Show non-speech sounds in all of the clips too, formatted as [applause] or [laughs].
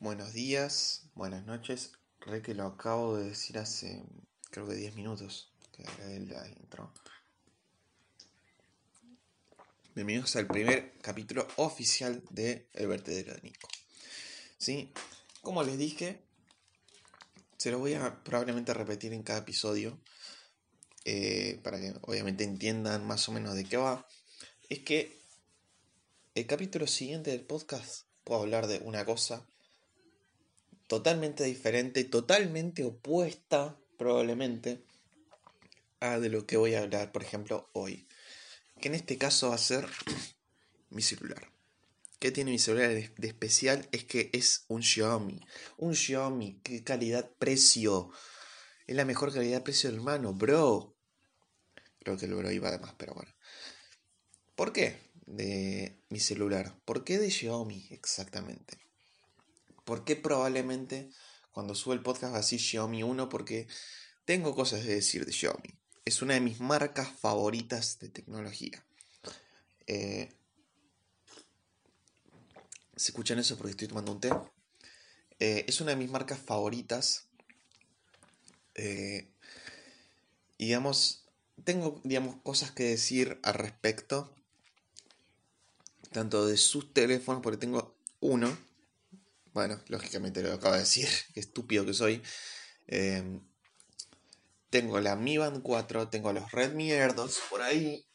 Buenos días, buenas noches. Re que lo acabo de decir hace creo que 10 minutos que la intro. Bienvenidos al primer capítulo oficial de El vertedero de Nico. ¿Sí? Como les dije, se lo voy a probablemente repetir en cada episodio eh, para que obviamente entiendan más o menos de qué va. Es que el capítulo siguiente del podcast puedo hablar de una cosa totalmente diferente, totalmente opuesta probablemente a de lo que voy a hablar, por ejemplo, hoy. Que en este caso va a ser [clears throat] mi celular. ¿Qué tiene mi celular de especial? Es que es un Xiaomi. Un Xiaomi, qué calidad-precio. Es la mejor calidad-precio del mano, bro. Creo que el bro iba de más, pero bueno. ¿Por qué? de mi celular. ¿Por qué de Xiaomi exactamente? ¿Por qué probablemente cuando sube el podcast va a decir Xiaomi 1? Porque tengo cosas de decir de Xiaomi. Es una de mis marcas favoritas de tecnología. Eh, ¿Se escuchan eso porque estoy tomando un té? Eh, es una de mis marcas favoritas. Eh, y digamos, tengo digamos, cosas que decir al respecto tanto de sus teléfonos, porque tengo uno. Bueno, lógicamente lo acabo de decir, [laughs] qué estúpido que soy. Em, tengo la Mi Band 4, tengo los Redmi Air 2 por ahí.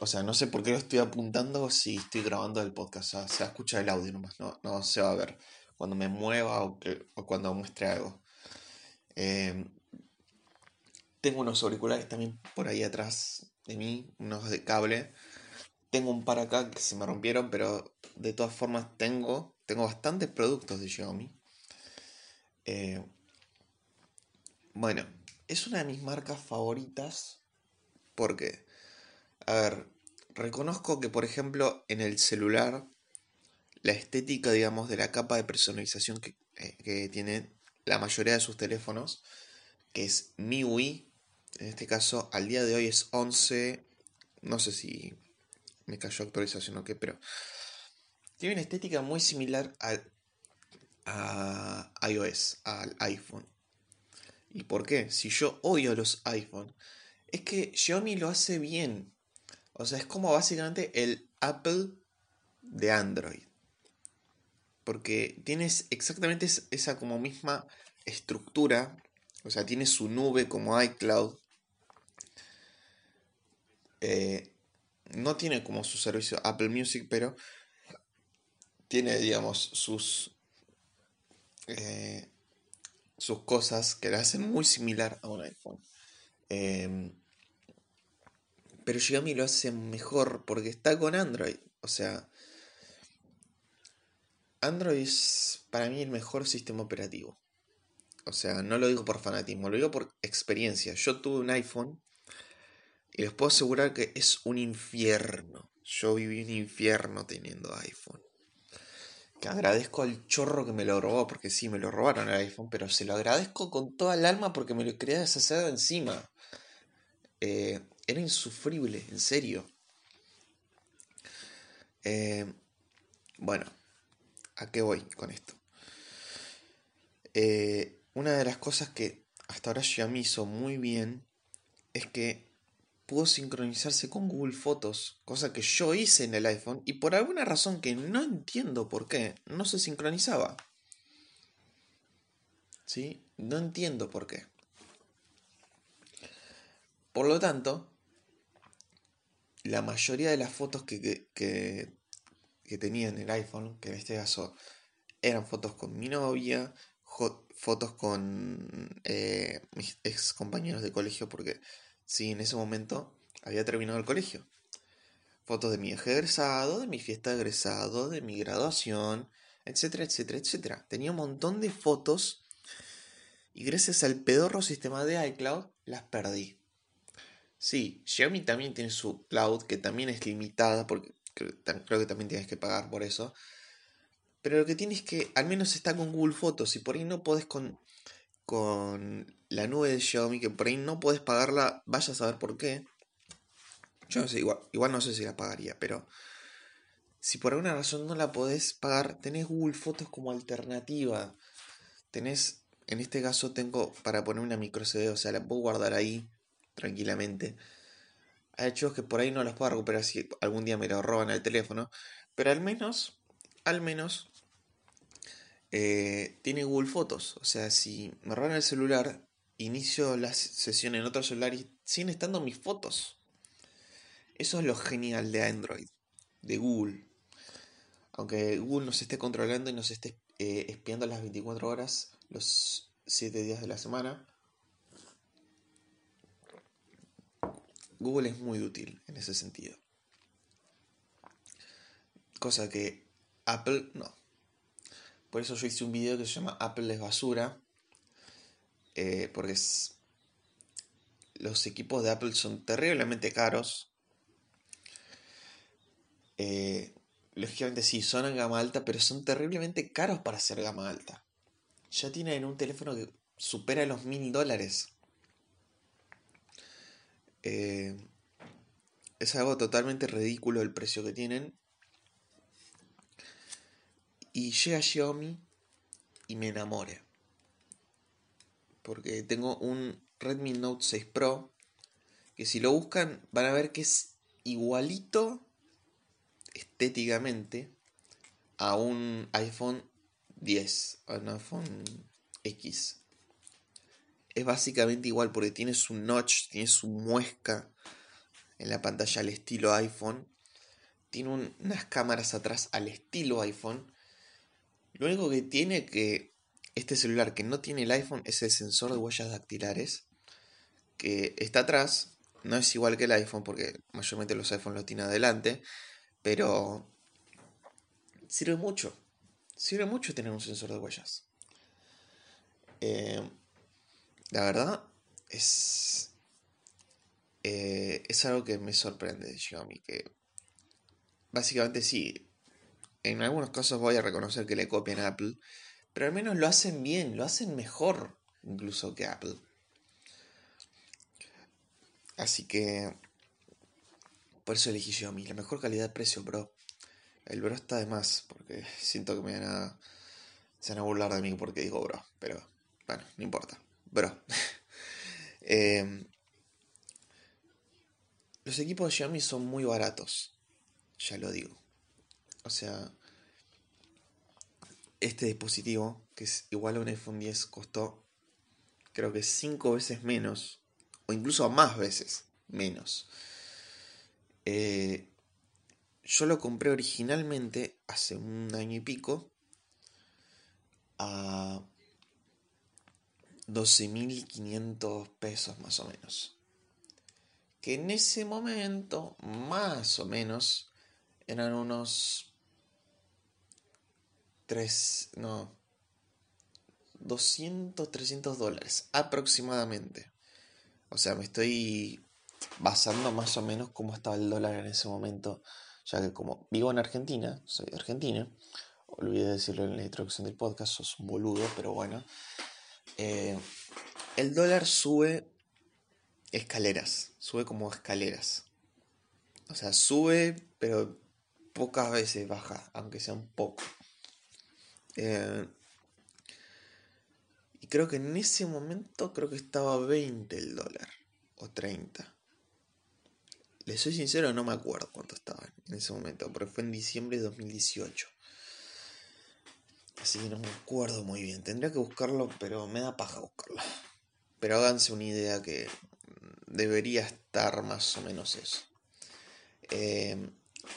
O sea, no sé por qué lo estoy apuntando si estoy grabando el podcast. O sea, se escucha el audio nomás, no, no se va a ver cuando me mueva o, cuando muestre algo. Em, tengo unos auriculares también por ahí atrás de mí, unos de cable tengo un par acá que se me rompieron, pero de todas formas tengo, tengo bastantes productos de Xiaomi. Eh, bueno, es una de mis marcas favoritas porque, a ver, reconozco que por ejemplo en el celular, la estética, digamos, de la capa de personalización que, eh, que tiene la mayoría de sus teléfonos, que es MIUI, en este caso al día de hoy es 11, no sé si me cayó actualización o qué, pero tiene una estética muy similar al, a iOS, al iPhone. ¿Y por qué? Si yo odio los iPhone, es que Xiaomi lo hace bien. O sea, es como básicamente el Apple de Android. Porque tienes exactamente esa como misma estructura. O sea, tiene su nube como iCloud. Eh, no tiene como su servicio Apple Music, pero tiene, digamos, sus, eh, sus cosas que le hacen muy similar a un iPhone. Em, pero Xiaomi lo hace mejor porque está con Android. O sea, Android es para mí el mejor sistema operativo. O sea, no lo digo por fanatismo, lo digo por experiencia. Yo tuve un iPhone y les puedo asegurar que es un infierno. Yo viví un infierno teniendo iPhone. Que agradezco al chorro que me lo robó, porque sí, me lo robaron el iPhone, pero se lo agradezco con toda el alma porque me lo quería deshacer de encima. Eh, era insufrible, en serio. Eh, bueno, ¿a qué voy con esto? Eh, una de las cosas que hasta ahora Xiaomi hizo muy bien es que pudo sincronizarse con Google Fotos, cosa que yo hice en el iPhone y por alguna razón que no entiendo por qué, no se sincronizaba. ¿Sí? No entiendo por qué. Por lo tanto, la mayoría de las fotos que, que, tenía en el iPhone, que en este caso eran fotos con mi novia, fotos con eh, mis ex compañeros de colegio, porque Sí, en ese momento había terminado el colegio. Fotos de mi egresado, de mi fiesta de egresado, de mi graduación, etcétera, etcétera, etcétera. Tenía un montón de fotos y gracias al pedorro sistema de iCloud las perdí. Sí, Xiaomi también tiene su cloud que también es limitada porque creo, que también tienes que pagar por eso. Pero lo que tienes es que al menos está con Google Fotos y por ahí no podés con con la nube de Xiaomi que por ahí no puedes pagarla, vaya a saber por qué. Yo no sé, igual, igual no sé si la pagaría, pero si por alguna razón no la podés pagar, tenés Google Fotos como alternativa. Tenés, en este caso tengo para poner una micro CD, o sea, la puedo guardar ahí tranquilamente. Hay hecho que por ahí no los puedo recuperar si algún día me lo roban el teléfono. Pero al menos, al menos, eh, tiene Google Fotos. O sea, si me roban el celular, inicio la sesión en otro celular y siguen estando mis fotos. Eso es lo genial de Android, de Google. Aunque Google nos esté controlando y nos esté eh, espiando las 24 horas, los 7 días de la semana. Google es muy útil en ese sentido. Cosa que Apple no. Por eso yo hice un video que se llama Apple es basura. Eh, porque los equipos de Apple son terriblemente caros. Eh, lógicamente sí, son en gama alta, pero son terriblemente caros para ser gama alta. Ya tienen un teléfono que supera los mil dólares. Eh, es algo totalmente ridículo el precio que tienen. Y llega Xiaomi y me enamore. Porque tengo un Redmi Note 6 Pro. Que si lo buscan van a ver que es igualito estéticamente a un iPhone 10, a un iPhone X. Es básicamente igual porque tiene su notch, tiene su muesca en la pantalla al estilo iPhone. Tiene unas cámaras atrás al estilo iPhone. Lo único que tiene que este celular que no tiene el iPhone es el sensor de huellas dactilares que está atrás. No es igual que el iPhone porque mayormente los iPhones lo tienen adelante. Pero sirve mucho. Sirve mucho tener un sensor de huellas. Eh, la verdad es, eh, es algo que me sorprende de Xiaomi. Que básicamente sí, en algunos casos voy a reconocer que le copian Apple. Pero al menos lo hacen bien, lo hacen mejor incluso que Apple. Así que por eso elegí Xiaomi. La mejor calidad-precio, bro. El bro está de más, porque siento que me van a... Se van a burlar de mí porque digo bro. Pero, bueno, no importa. Bro. [laughs] Em, los equipos de Xiaomi son muy baratos. Ya lo digo. O sea, este dispositivo, que es igual a un iPhone 10, costó creo que 5 veces menos, o incluso más veces menos eh, yo lo compré originalmente hace un año y pico a 12.500 pesos más o menos. Que en ese momento, más o menos, eran unos 3, no, 200, 300 dólares aproximadamente. O sea, me estoy basando más o menos cómo estaba el dólar en ese momento, ya que como vivo en Argentina, soy de Argentina, olvidé decirlo en la introducción del podcast, sos un boludo, pero bueno, eh, el dólar sube escaleras, sube como escaleras. O sea, sube, pero pocas veces baja, aunque sea un poco. Eh, y creo que en ese momento creo que estaba 20 el dólar, o 30. Les soy sincero, no me acuerdo cuánto estaba en ese momento, pero fue en diciembre de 2018. Así que no me acuerdo muy bien. Tendría que buscarlo, pero me da paja buscarlo. Pero háganse una idea que debería estar más o menos eso. Eh,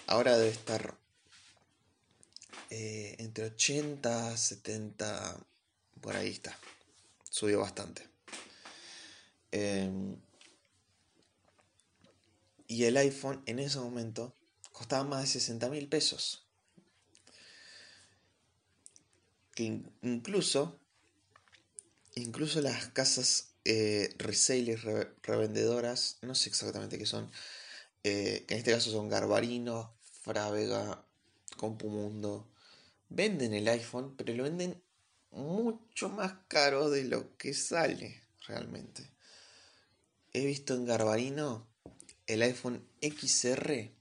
ahora debe estar eh, entre 80, 70, por ahí está. Subió bastante. Eh, y el iPhone en ese momento costaba más de 60 mil pesos. Que incluso, incluso las casas eh, revendedoras, no sé exactamente qué son, eh, que en este caso son Garbarino, Frávega, Compumundo, venden el iPhone, pero lo venden mucho más caro de lo que sale realmente. He visto en Garbarino el iPhone XR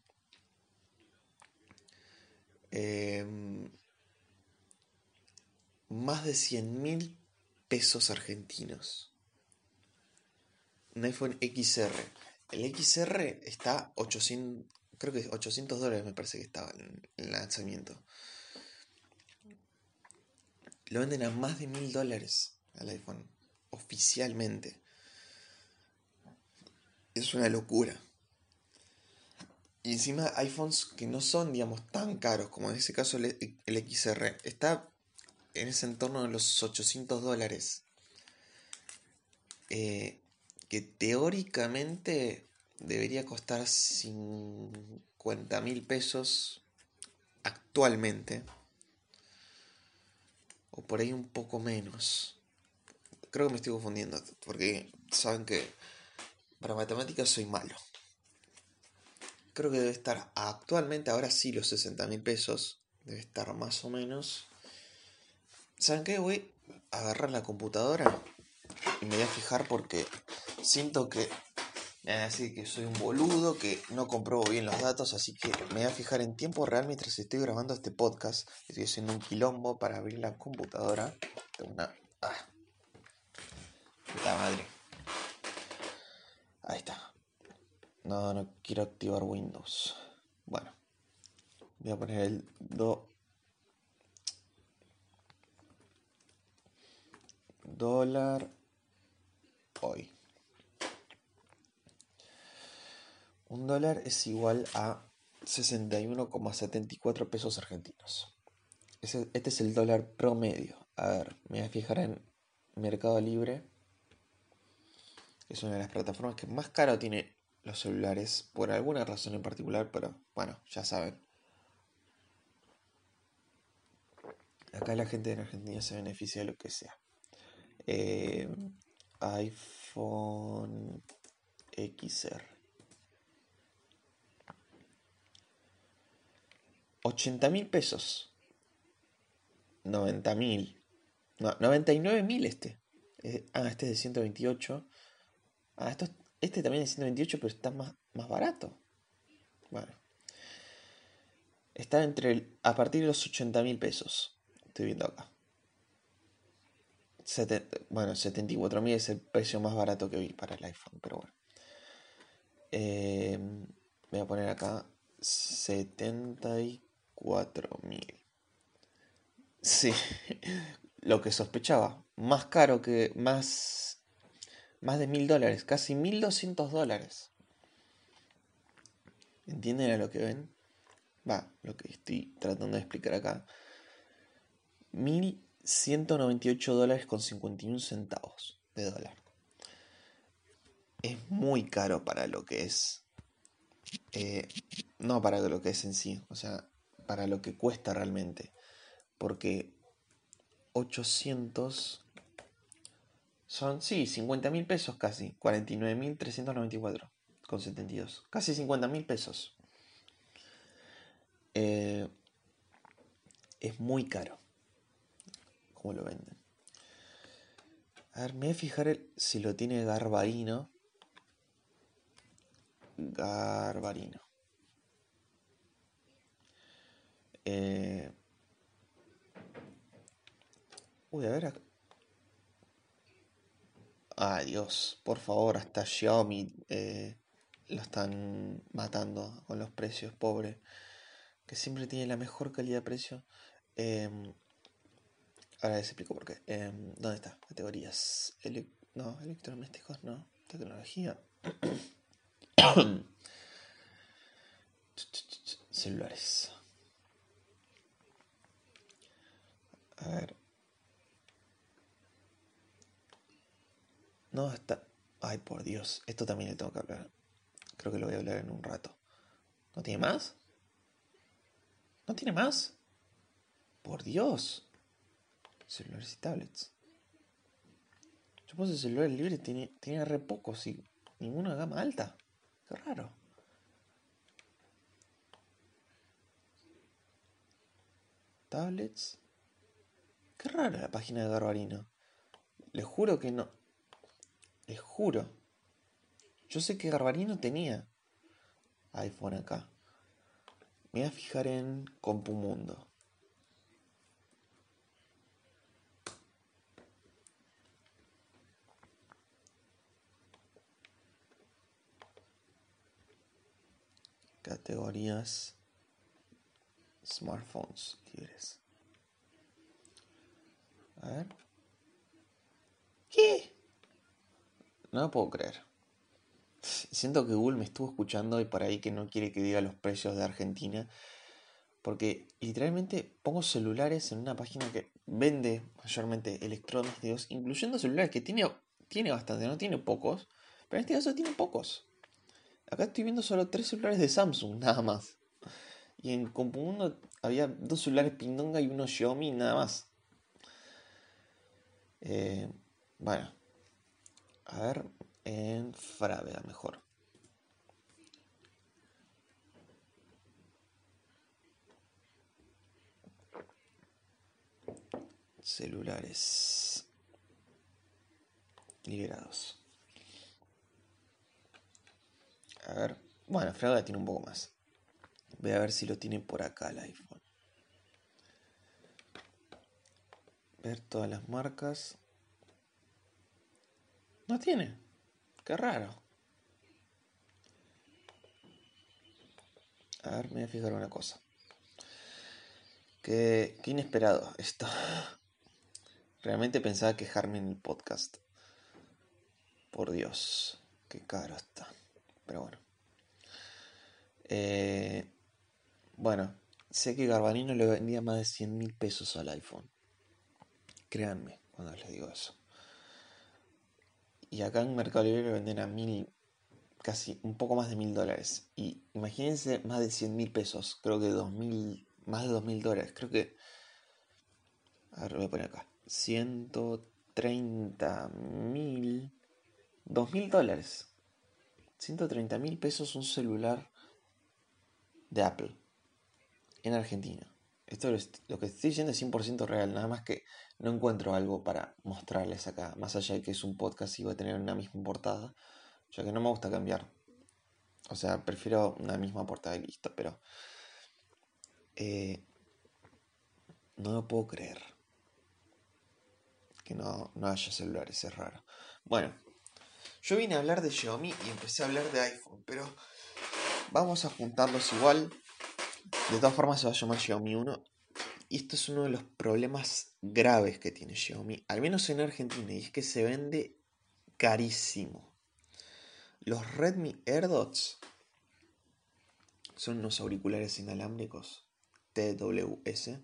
Em, más de 100 mil pesos argentinos. Un iPhone XR. El XR está 800, creo que 800 dólares me parece que estaba en el lanzamiento. Lo venden a más de mil dólares al iPhone, oficialmente. Es una locura. Y encima iPhones que no son, digamos, tan caros como en ese caso el, XR. Está en ese entorno de los 800 dólares. Eh, que teóricamente debería costar 50 mil pesos actualmente. O por ahí un poco menos. Creo que me estoy confundiendo. Porque saben que para matemáticas soy malo. Creo que debe estar actualmente, ahora sí, los 60 mil pesos. Debe estar más o menos. ¿Saben qué? Voy a agarrar la computadora y me voy a fijar porque siento que me van a decir que soy un boludo, que no compruebo bien los datos, así que me voy a fijar en tiempo real mientras estoy grabando este podcast. Estoy haciendo un quilombo para abrir la computadora. Tengo una. Ah. Puta madre. Ahí está. No, no quiero activar Windows. Bueno. Voy a poner el do. Dólar hoy. Un dólar es igual a 61,74 pesos argentinos. este es el dólar promedio. A ver, me voy a fijar en Mercado Libre. Es una de las plataformas que más caro tiene los celulares por alguna razón en particular, pero bueno, ya saben. Acá la gente en Argentina se beneficia de lo que sea. Eh, iPhone XR. 80 mil pesos. 90 mil. No, 99 mil este. Ah, este es de 128. Ah, esto, este también es de 128, pero está más, barato. Bueno. Está entre a partir de los 80 mil pesos. Estoy viendo acá. bueno, 74 mil es el precio más barato que vi para el iPhone, pero bueno. Eh, voy a poner acá 74 4.000. Sí, [laughs] lo que sospechaba. Más caro que. Más. Más de mil dólares. Casi 1.200 dólares. ¿Entienden a lo que ven? Va, lo que estoy tratando de explicar acá. 1.198 dólares con 51 centavos de dólar. Es muy caro para lo que es. Eh, no para lo que es en sí. O sea, para lo que cuesta realmente. Porque 800 son, sí, 50 mil pesos casi. 49 mil 394 con 72. Casi 50 mil pesos. Eh, es muy caro. Como lo venden. A ver, me voy a fijar si lo tiene Garbarino. Garbarino. Eh... Uy, a ver. Dios, por favor, hasta Xiaomi eh, lo están matando con los precios, pobre. Que siempre tiene la mejor calidad de precio. Em, ahora les explico por qué. Em, ¿Dónde está? Categorías. no, electrodomésticos, no. Tecnología. [coughs] Celulares. A ver. No, está... Ay, por Dios. Esto también le tengo que hablar. Creo que lo voy a hablar en un rato. ¿No tiene más? ¿No tiene más? Por Dios. Celulares y tablets. Yo puse celulares libres, tiene, tiene re pocos y ninguna gama alta. Qué raro. Tablets. Qué rara la página de Garbarino. Les juro que no. Les juro. Yo sé que Garbarino tenía iPhone acá. Me voy a fijar en Compumundo. Categorías smartphones libres. A ver. ¿Qué? No lo puedo creer. Siento que Google me estuvo escuchando y por ahí que no quiere que diga los precios de Argentina. Porque literalmente pongo celulares en una página que vende mayormente electrónicos, incluyendo celulares que tiene, tiene bastante, no tiene pocos, pero en este caso tiene pocos. Acá estoy viendo solo tres celulares de Samsung, [laughs] nada más. Y en Compumundo había dos celulares Pindonga y uno Xiaomi, nada más. Eh, bueno, a ver, en Frávega mejor. Celulares liberados. A ver, bueno, Frávega tiene un poco más. Voy a ver si lo tiene por acá el iPhone. Ver todas las marcas. No tiene. Qué raro. A ver, me voy a fijar una cosa. Qué, qué inesperado esto. Realmente pensaba quejarme en el podcast. Por Dios, qué caro está. Pero bueno. Eh, bueno, sé que Garbanino le vendía más de 100 mil pesos al iPhone. Créanme cuando les digo eso. Y acá en Mercado Libre venden a mil, casi un poco más de mil dólares. Y imagínense más de 100 mil pesos. Creo que dos mil, más de dos mil dólares. Creo que... A ver, voy a poner acá. 130 mil... Dos mil dólares. 130 mil pesos un celular de Apple en Argentina. Esto lo que estoy diciendo es 100% real, nada más que no encuentro algo para mostrarles acá, más allá de que es un podcast y va a tener una misma portada, ya que no me gusta cambiar. O sea, prefiero una misma portada y listo, pero... Eh, no lo puedo creer. Que no, no haya celulares, es raro. Bueno, yo vine a hablar de Xiaomi y empecé a hablar de iPhone, pero vamos a juntarlos igual de todas formas se va a llamar Xiaomi 1. Y esto es uno de los problemas graves que tiene Xiaomi, al menos en Argentina, y es que se vende carísimo. Los Redmi AirDots son unos auriculares inalámbricos TWS.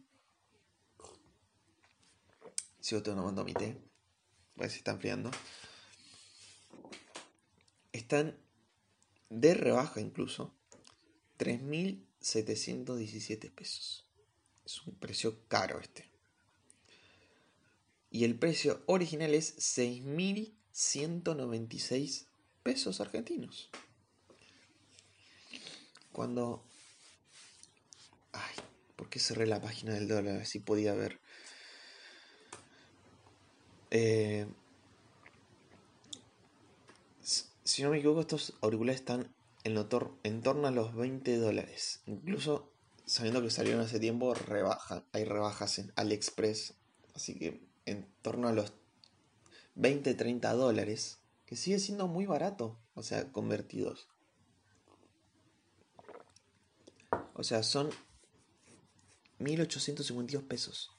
Sigo tomando mi té. Ver si está enfriando. Están de rebaja incluso. 3000 717 pesos. Es un precio caro este. Y el precio original es 6.196 pesos argentinos. Cuando... Ay, ¿por qué cerré la página del dólar? Así podía ver. Eh, si no me equivoco, estos auriculares están en, torno a los 20 dólares. Incluso sabiendo que salieron hace tiempo, hay rebajas en AliExpress. Así que en torno a los 20-30 dólares, que sigue siendo muy barato, o sea, convertidos. O sea, son 1852 pesos.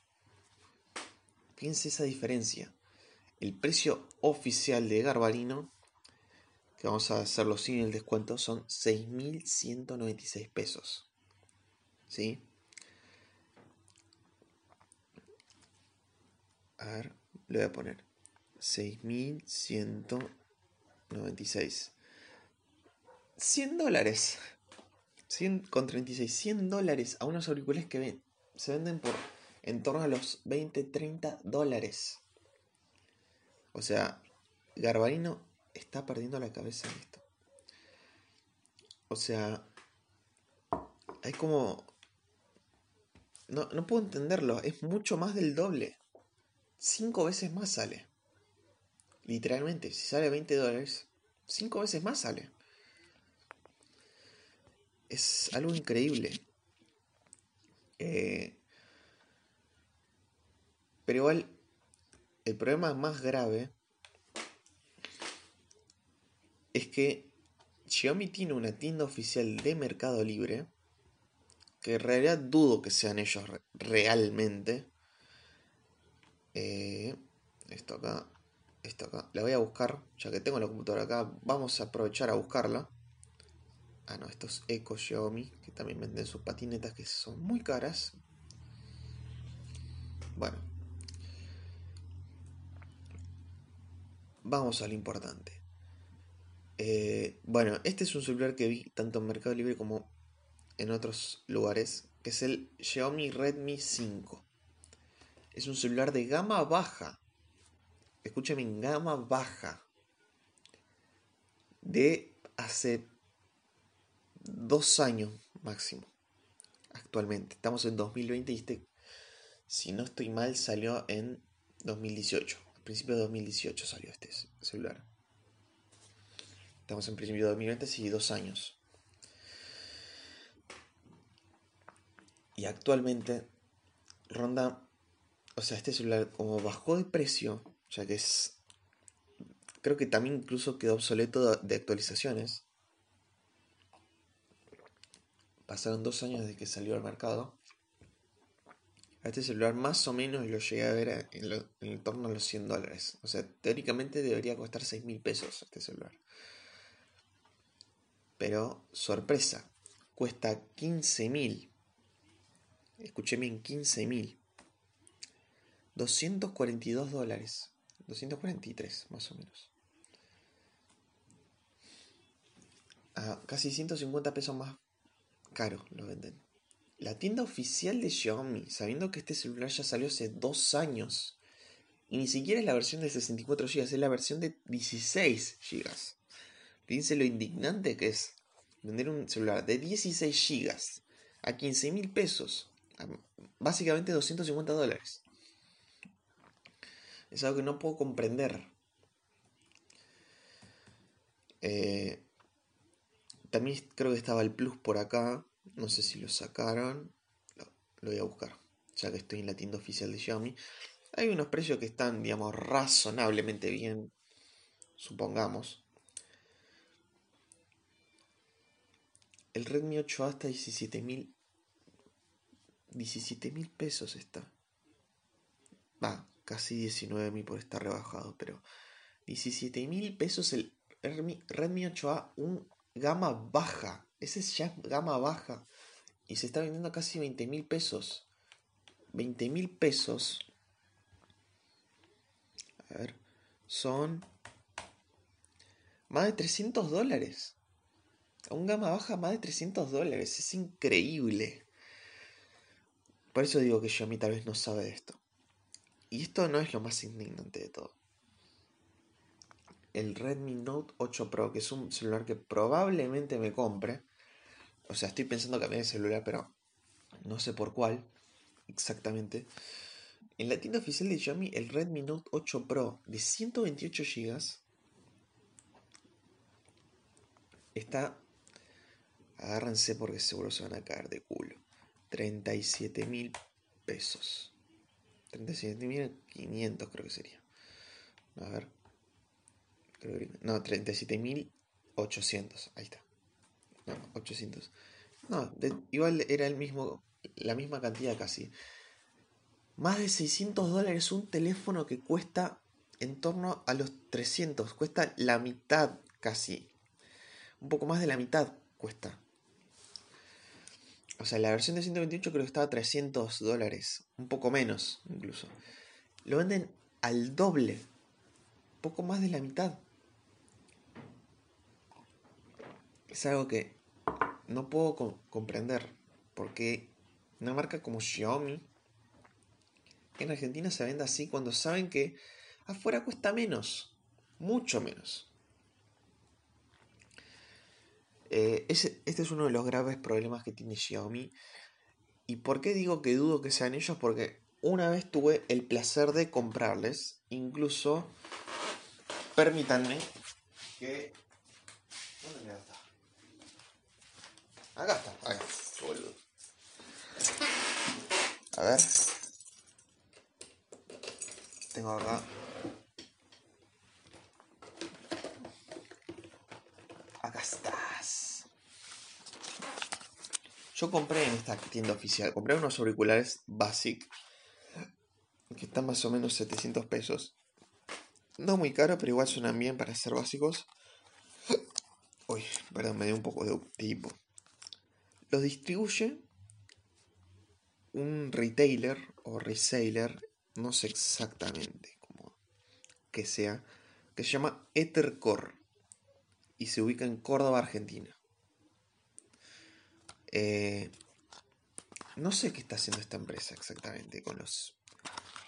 Fíjense esa diferencia. El precio oficial de Garbarino que vamos a hacerlo sin el descuento, son 6.196 pesos. ¿Sí? A ver, le voy a poner 6.196. 100 dólares. 100 con 36. 100 dólares a unos auriculares que se venden por en torno a los 20, 30 dólares. O sea, Garbarino está perdiendo la cabeza esto. O sea, hay como... No, no puedo entenderlo, es mucho más del doble. Cinco veces más sale. Literalmente, si sale 20 dólares, cinco veces más sale. Es algo increíble. Eh, pero igual, el problema más grave es que Xiaomi tiene una tienda oficial de Mercado Libre, que en realidad dudo que sean ellos realmente. Eh, esto acá, esto acá, la voy a buscar, ya que tengo la computadora acá, vamos a aprovechar a buscarla. Ah, no, estos Eco Xiaomi, que también venden sus patinetas que son muy caras. Bueno. Vamos a lo importante. Eh, bueno, este es un celular que vi tanto en Mercado Libre como en otros lugares, que es el Xiaomi Redmi 5. Es un celular de gama baja. Escúchame, en gama baja. De hace dos años máximo. Actualmente. Estamos en 2020 y este, si no estoy mal, salió en 2018. A principios de 2018 salió este celular. Estamos en principio de 2020, sí, dos años. Y actualmente ronda, o sea, este celular como bajó de precio, ya que es, creo que también incluso quedó obsoleto de actualizaciones. Pasaron dos años desde que salió al mercado. A este celular más o menos lo llegué a ver en, en torno a los 100 dólares. O sea, teóricamente debería costar 6 mil pesos este celular. Pero, sorpresa, cuesta 15.000. Escuché bien, 15.000. 242 dólares. 243, más o menos. A casi 150 pesos más caro lo venden. La tienda oficial de Xiaomi, sabiendo que este celular ya salió hace dos años, y ni siquiera es la versión de 64 GB, es la versión de 16 GB. Fíjense lo indignante que es vender un celular de 16 GB a 15 mil pesos, básicamente 250 dólares. Es algo que no puedo comprender. Eh, también creo que estaba el Plus por acá. No sé si lo sacaron. lo voy a buscar. Ya que estoy en la tienda oficial de Xiaomi. Hay unos precios que están, digamos, razonablemente bien. Supongamos. El Redmi 8A está 17 mil. 17 mil pesos está. Va, casi 19 mil por estar rebajado, pero 17 mil pesos el Redmi, 8A, un gama baja. Ese es ya gama baja. Y se está vendiendo casi 20 mil pesos. 20 mil pesos. A ver. Son más de 300 dólares un gama baja más de 300 dólares. Es increíble. Por eso digo que Xiaomi tal vez no sabe de esto. Y esto no es lo más indignante de todo. El Redmi Note 8 Pro, que es un celular que probablemente me compre. O sea, estoy pensando cambiar de celular, pero no sé por cuál exactamente. En la tienda oficial de Xiaomi, el Redmi Note 8 Pro de 128 GB está Agárrense porque seguro se van a caer de culo. 37 mil pesos. 37 mil 500 creo que sería. A ver. no, 37 mil 800. Ahí está. No, 800. No, igual era el mismo, la misma cantidad casi. Más de 600 dólares un teléfono que cuesta en torno a los 300. Cuesta la mitad casi. Un poco más de la mitad cuesta. O sea, la versión de 128 creo que estaba a 300 dólares. Un poco menos, incluso. Lo venden al doble. Poco más de la mitad. Es algo que no puedo comprender. Porque una marca como Xiaomi en Argentina se vende así cuando saben que afuera cuesta menos. Mucho menos. Eh, este es uno de los graves problemas que tiene Xiaomi. ¿Y por qué digo que dudo que sean ellos? Porque una vez tuve el placer de comprarles. Incluso, permítanme que... ¿Dónde está? Acá está. Ahí, boludo. A ver. Tengo. Acá Yo compré en esta tienda oficial, compré unos auriculares Basic que están más o menos 700 pesos. No muy caro, pero igual suenan bien para ser básicos. Uy, perdón, me dio un poco de tipo. Los distribuye un retailer o reseller, no sé exactamente cómo que sea, que se llama Ethercore y se ubica en Córdoba, Argentina. Eh, no sé qué está haciendo esta empresa exactamente con los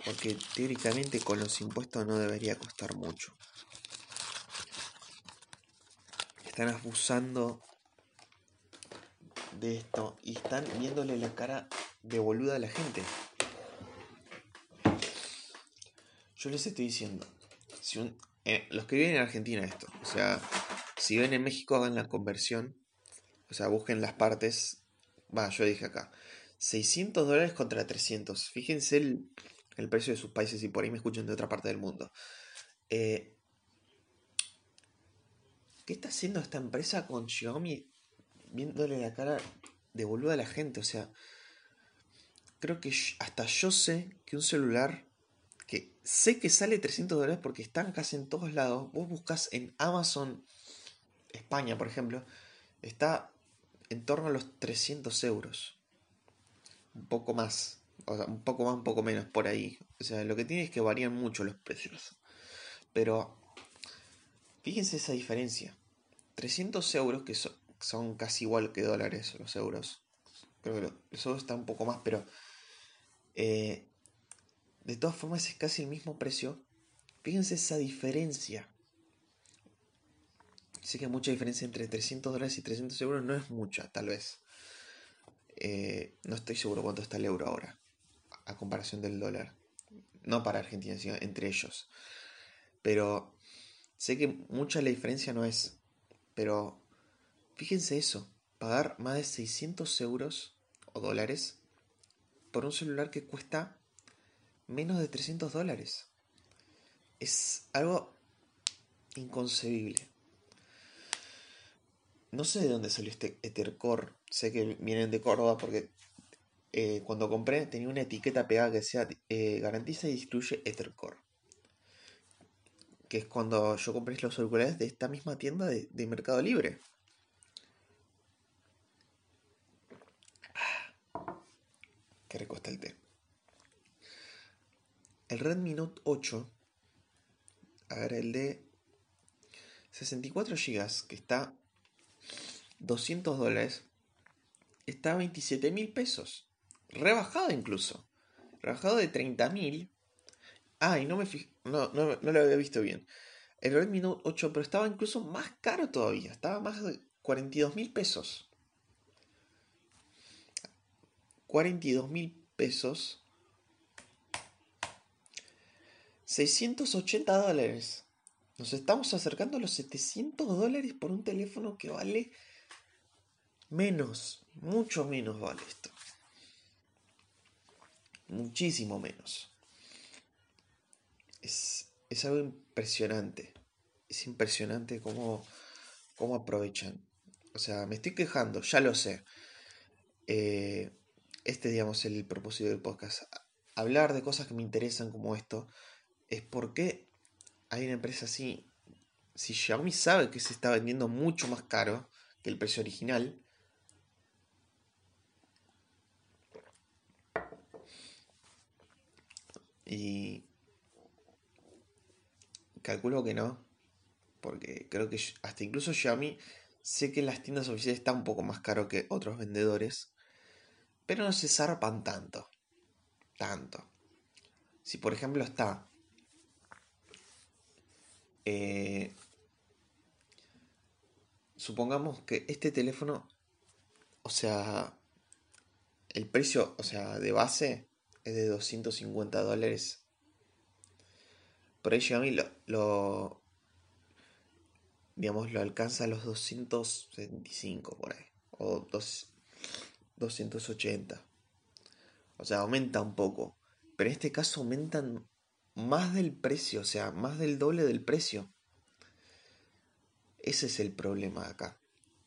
porque teóricamente con los impuestos no debería costar mucho. Están abusando de esto y están viéndole la cara de boluda a la gente. Yo les estoy diciendo, si eh, los que viven en Argentina esto, o sea, si viven en México hagan la conversión, o sea, busquen las partes, va, yo dije acá, 600 dólares contra 300, fíjense el, el precio de sus países y por ahí me escuchan de otra parte del mundo. Eh, ¿Qué está haciendo esta empresa con Xiaomi viéndole la cara de boluda a la gente? O sea, creo que hasta yo sé que un celular que sé que sale 300 dólares porque están casi en todos lados. Vos buscas en Amazon España, por ejemplo, está en torno a los 300 euros. Un poco más o sea, un poco más, un poco menos por ahí. O sea, lo que tiene es que varían mucho los precios. Pero fíjense esa diferencia. 300 euros, que son casi igual que dólares los euros. Creo que los euros están un poco más, pero eh, de todas formas es casi el mismo precio. Fíjense esa diferencia. Sé que mucha diferencia entre 300 dólares y 300 euros no es mucha, tal vez. Eh, no estoy seguro cuánto está el euro ahora a comparación del dólar. No para Argentina, sino entre ellos. Pero sé que mucha la diferencia no es. Pero fíjense eso, pagar más de 600 euros o dólares por un celular que cuesta menos de 300 dólares. Es algo inconcebible. No sé de dónde salió este Ethercore. Sé que vienen de Córdoba porque eh, cuando compré tenía una etiqueta pegada que decía eh, garantiza y distribuye Ethercore. Que es cuando yo compré los auriculares de esta misma tienda de, Mercado Libre. Ah, qué el té. El Redmi Note 8. A ver, el de 64 GB, que está 200 dólares, está a 27 mil pesos. Rebajado incluso. Rebajado de 30.000. Ah, y no me no, no, no, lo había visto bien. El Redmi Note 8 pero estaba incluso más caro todavía. Estaba más de 42 mil pesos. 42 mil pesos. 680 dólares. Nos estamos acercando a los 700 dólares por un teléfono que vale menos. Mucho menos vale esto muchísimo menos. Es, algo impresionante. Es impresionante cómo, cómo aprovechan. O sea, me estoy quejando, ya lo sé. Eh, este, digamos, el propósito del podcast. Hablar de cosas que me interesan como esto es porque hay una empresa así. Si Xiaomi sabe que se está vendiendo mucho más caro que el precio original, Y calculo que no. Porque creo que hasta incluso Xiaomi sé que en las tiendas oficiales está un poco más caro que otros vendedores. Pero no se zarpan tanto. Tanto. Si por ejemplo está... Eh, supongamos que este teléfono, o sea, el precio, o sea, de base es de 250 dólares. Por ahí Xiaomi lo, lo digamos, lo alcanza a los 275 por ahí. O 280. O sea, aumenta un poco. Pero en este caso aumentan más del precio, o sea, más del doble del precio. Ese es el problema acá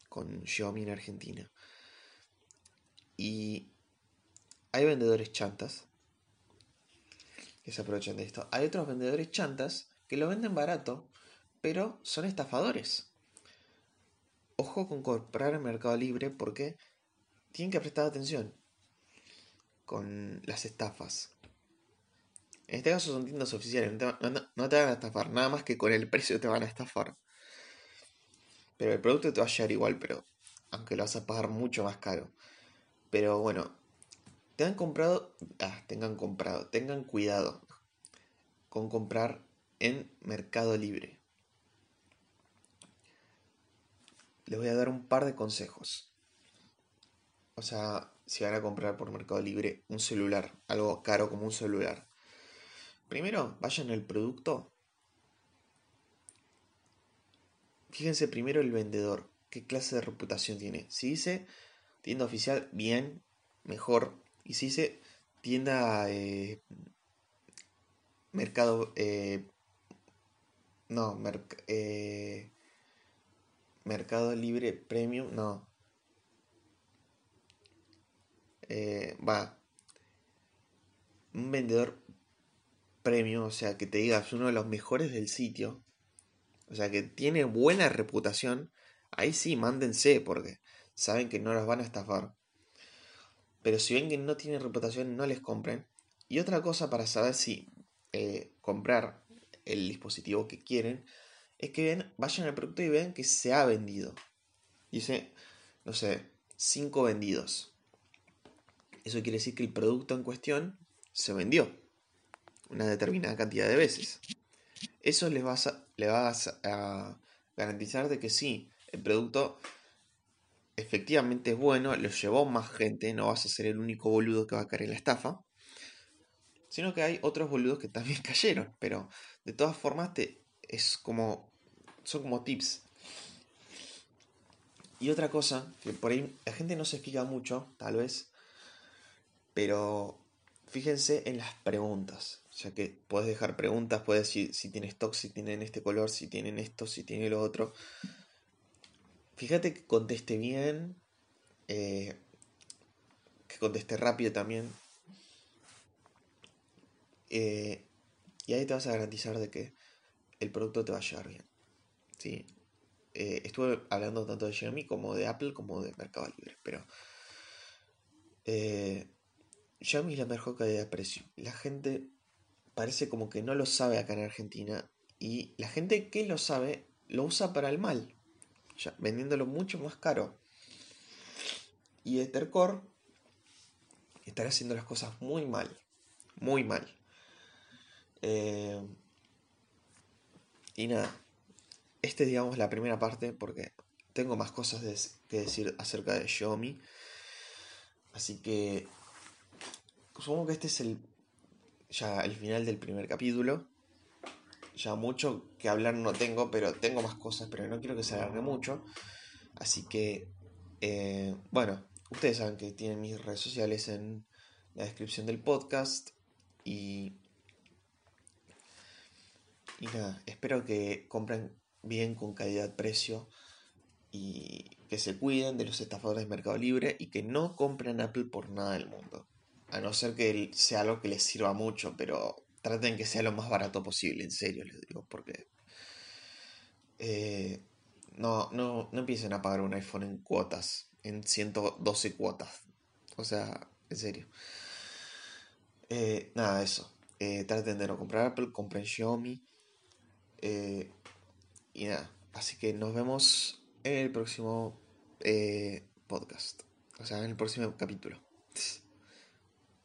con Xiaomi en Argentina. Y hay vendedores chantas que se aprovechan de esto. Hay otros vendedores chantas que lo venden barato, pero son estafadores. Ojo con comprar en Mercado Libre porque tienen que prestar atención con las estafas. En este caso son tiendas oficiales, no te, van a estafar, nada más que con el precio te van a estafar. Pero el producto te va a llegar igual, pero aunque lo vas a pagar mucho más caro. Pero bueno, te han comprado, ah, tengan comprado, tengan cuidado con comprar en Mercado Libre. Les voy a dar un par de consejos. O sea, si van a comprar por Mercado Libre un celular, algo caro como un celular. Primero, vayan al producto. Fíjense primero el vendedor, qué clase de reputación tiene. Si dice tienda oficial, bien, mejor. Y si dice tienda eh, mercado eh, no eh, mercado libre premium no. Va. Un vendedor premium o sea que te digas uno de los mejores del sitio o sea que tiene buena reputación ahí sí mándense porque saben que no los van a estafar pero si ven que no tienen reputación, no les compren. Y otra cosa para saber si eh, comprar el dispositivo que quieren es que vayan al producto y vean que se ha vendido. Dice, no sé, 5 vendidos. Eso quiere decir que el producto en cuestión se vendió una determinada cantidad de veces. Eso les va le va a garantizar de que sí, el producto efectivamente es bueno, lo llevó más gente, no vas a ser el único boludo que va a caer en la estafa, sino que hay otros boludos que también [laughs] cayeron, pero de todas formas te, es como, son como tips. Y otra cosa, que por ahí la gente no se fija mucho, tal vez, pero fíjense en las preguntas, ya que puedes dejar preguntas, puedes decir si tiene stock, si tienen este color, si tienen esto, si tiene lo otro. Fíjate que conteste bien, eh, que conteste rápido también. Eh, y ahí te vas a garantizar de que el producto te va a llegar bien. ¿sí? Eh, estuve hablando tanto de Xiaomi como de Apple como de Mercado Libre, pero Xiaomi es la mejor calidad de precio. La gente parece como que no lo sabe acá en Argentina y la gente que lo sabe lo usa para el mal vendiéndolo mucho más caro. Y Ethercore estará haciendo las cosas muy mal, muy mal. Eh, y nada, este es digamos la primera parte porque tengo más cosas que decir acerca de Xiaomi. Así que supongo que este es el ya el final del primer capítulo ya mucho que hablar no tengo, pero tengo más cosas, pero no quiero que se alargue mucho. Así que, eh, bueno, ustedes saben que tienen mis redes sociales en la descripción del podcast. Y, y nada, espero que compren bien con calidad-precio y que se cuiden de los estafadores de Mercado Libre y que no compren Apple por nada del mundo. A no ser que sea algo que les sirva mucho, pero traten que sea lo más barato posible, en serio les digo, porque eh, no, no, no empiecen a pagar un iPhone en cuotas, en 112 cuotas. O sea, en serio. Eh, nada, eso. Eh, traten de no comprar Apple, compren Xiaomi. y nada, así que nos vemos en el próximo podcast. O sea, en el próximo capítulo. [laughs]